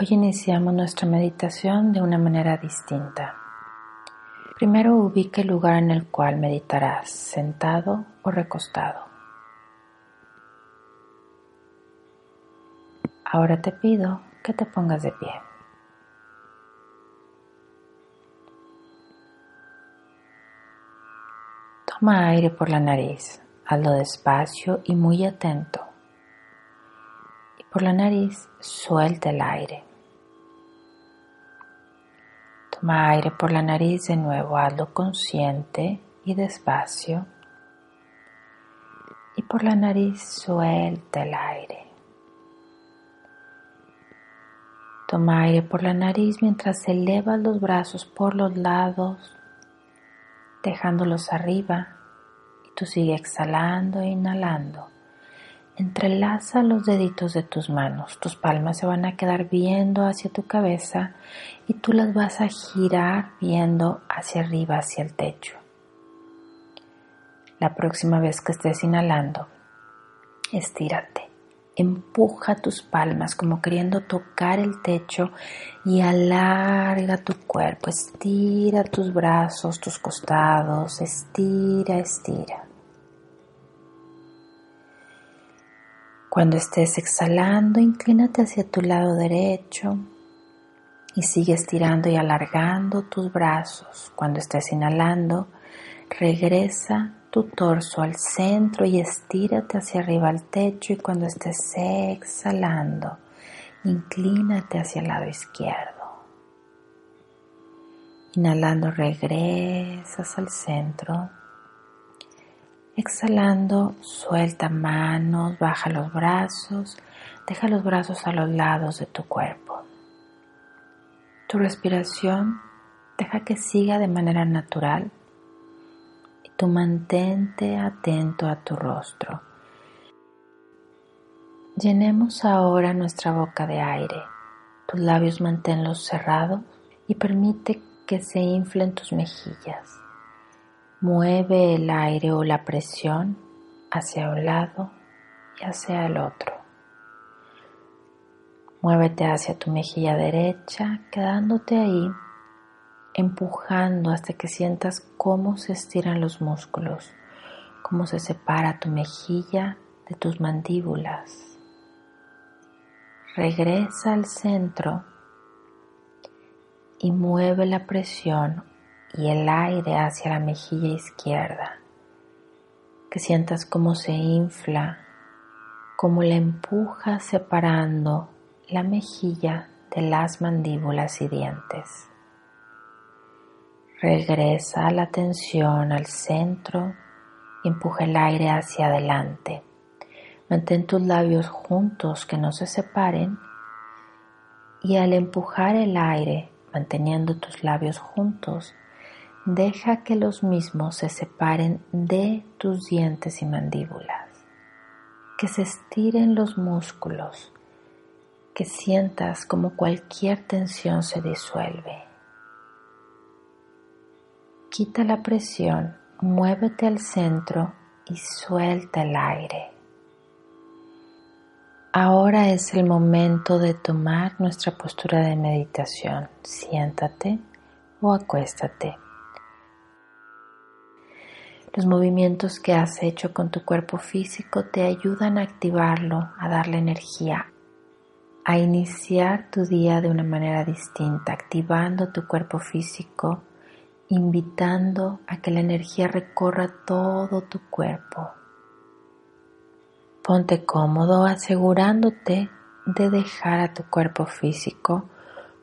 Hoy iniciamos nuestra meditación de una manera distinta. Primero ubica el lugar en el cual meditarás, sentado o recostado. Ahora te pido que te pongas de pie. Toma aire por la nariz, hazlo despacio y muy atento. Y por la nariz suelta el aire. Toma aire por la nariz de nuevo, hazlo consciente y despacio. Y por la nariz suelta el aire. Toma aire por la nariz mientras elevas los brazos por los lados, dejándolos arriba. Y tú sigue exhalando e inhalando. Entrelaza los deditos de tus manos. Tus palmas se van a quedar viendo hacia tu cabeza y tú las vas a girar viendo hacia arriba, hacia el techo. La próxima vez que estés inhalando, estírate. Empuja tus palmas como queriendo tocar el techo y alarga tu cuerpo. Estira tus brazos, tus costados. Estira, estira. Cuando estés exhalando, inclínate hacia tu lado derecho y sigue estirando y alargando tus brazos. Cuando estés inhalando, regresa tu torso al centro y estírate hacia arriba al techo y cuando estés exhalando, inclínate hacia el lado izquierdo. Inhalando, regresas al centro Exhalando, suelta manos, baja los brazos, deja los brazos a los lados de tu cuerpo. Tu respiración deja que siga de manera natural y tú mantente atento a tu rostro. Llenemos ahora nuestra boca de aire. Tus labios manténlos cerrados y permite que se inflen tus mejillas. Mueve el aire o la presión hacia un lado y hacia el otro. Muévete hacia tu mejilla derecha, quedándote ahí, empujando hasta que sientas cómo se estiran los músculos, cómo se separa tu mejilla de tus mandíbulas. Regresa al centro y mueve la presión y el aire hacia la mejilla izquierda, que sientas cómo se infla, cómo la empuja separando la mejilla de las mandíbulas y dientes. Regresa la atención al centro empuja el aire hacia adelante. Mantén tus labios juntos que no se separen y al empujar el aire, manteniendo tus labios juntos, deja que los mismos se separen de tus dientes y mandíbulas, que se estiren los músculos, que sientas como cualquier tensión se disuelve. Quita la presión, muévete al centro y suelta el aire. Ahora es el momento de tomar nuestra postura de meditación. Siéntate o acuéstate. Los movimientos que has hecho con tu cuerpo físico te ayudan a activarlo, a darle energía, a iniciar tu día de una manera distinta, activando tu cuerpo físico, invitando a que la energía recorra todo tu cuerpo. Ponte cómodo asegurándote de dejar a tu cuerpo físico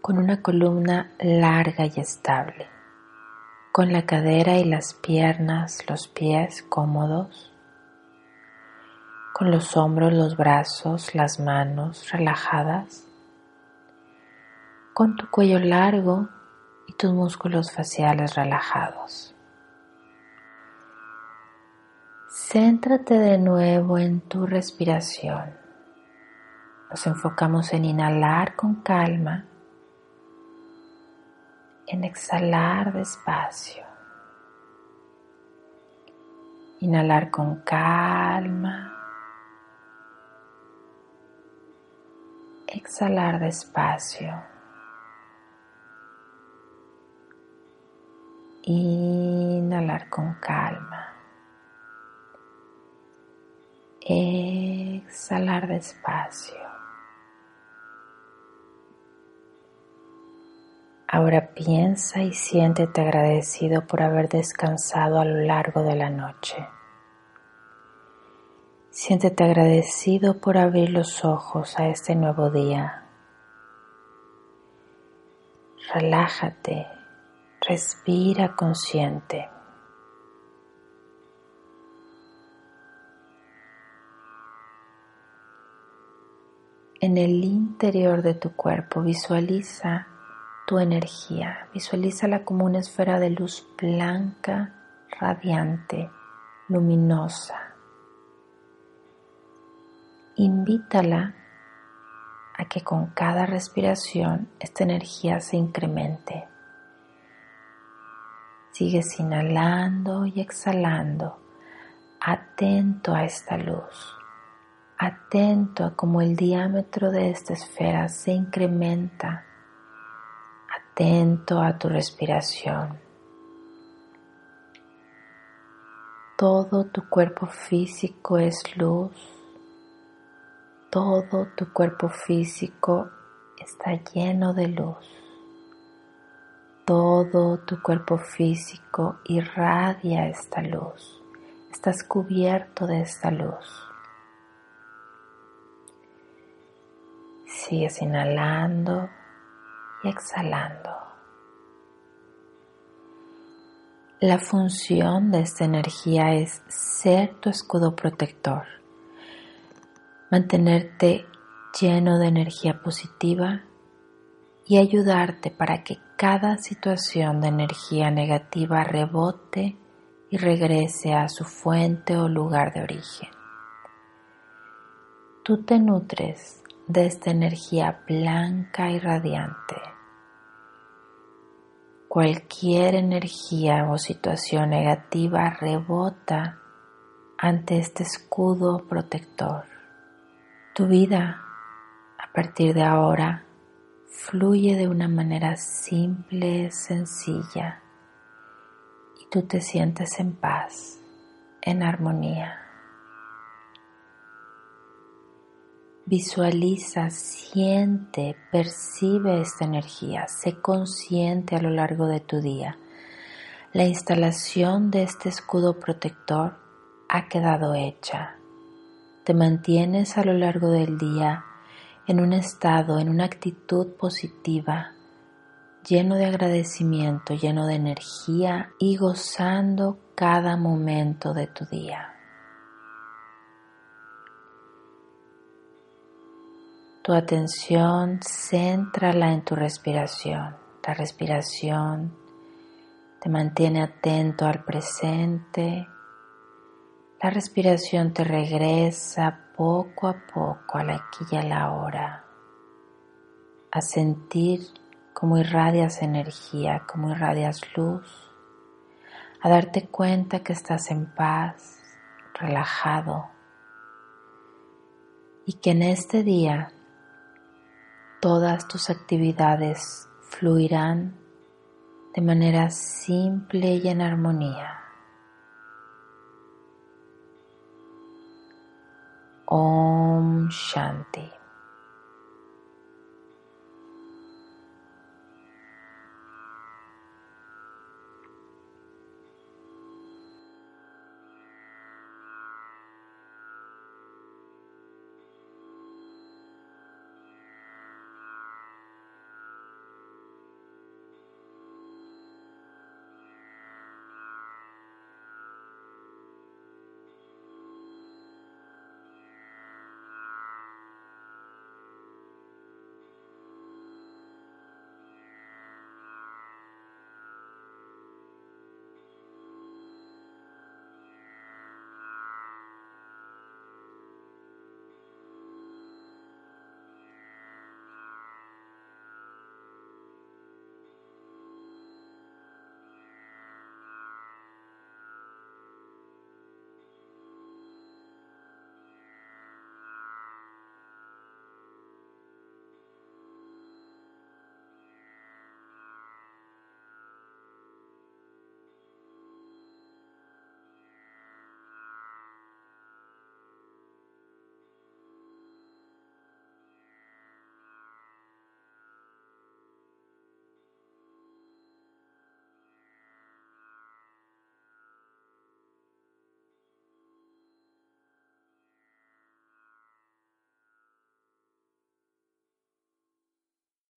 con una columna larga y estable con la cadera y las piernas, los pies cómodos, con los hombros, los brazos, las manos relajadas. con tu cuello largo y tus músculos faciales relajados. Céntrate de nuevo en tu respiración. Nos enfocamos en inhalar con calma, en exhalar despacio. Inhalar con calma. Exhalar despacio. Inhalar con calma. Exhalar despacio. Ahora piensa y siéntete agradecido por haber descansado a lo largo de la noche. Siéntete agradecido por abrir los ojos a este nuevo día. Relájate, respira consciente. En el interior de tu cuerpo visualiza tu energía, visualízala como una esfera de luz blanca, radiante, luminosa. Invítala a que con cada respiración esta energía se incremente. Sigues inhalando y exhalando, atento a esta luz atento a cómo el diámetro de esta esfera se incrementa, atento a tu respiración. Todo tu cuerpo físico es luz, todo tu cuerpo físico está lleno de luz, todo tu cuerpo físico irradia esta luz, estás cubierto de esta luz. Sigues inhalando y exhalando. La función de esta energía es ser tu escudo protector, mantenerte lleno de energía positiva y ayudarte para que cada situación de energía negativa rebote y regrese a su fuente o lugar de origen. Tú te nutres de esta energía blanca y radiante. Cualquier energía o situación negativa rebota ante este escudo protector. Tu vida a partir de ahora fluye de una manera simple, sencilla y tú te sientes en paz, en armonía. Visualiza, siente, percibe esta energía, sé consciente a lo largo de tu día. La instalación de este escudo protector ha quedado hecha. Te mantienes a lo largo del día en un estado, en una actitud positiva, lleno de agradecimiento, lleno de energía y gozando cada momento de tu día. Tu atención céntrala en tu respiración. La respiración te mantiene atento al presente. La respiración te regresa poco a poco a la aquí y a la hora. A sentir cómo irradias energía, cómo irradias luz. A darte cuenta que estás en paz, relajado. Y que en este día todas tus actividades fluirán de manera simple y en armonía. Om Shanti.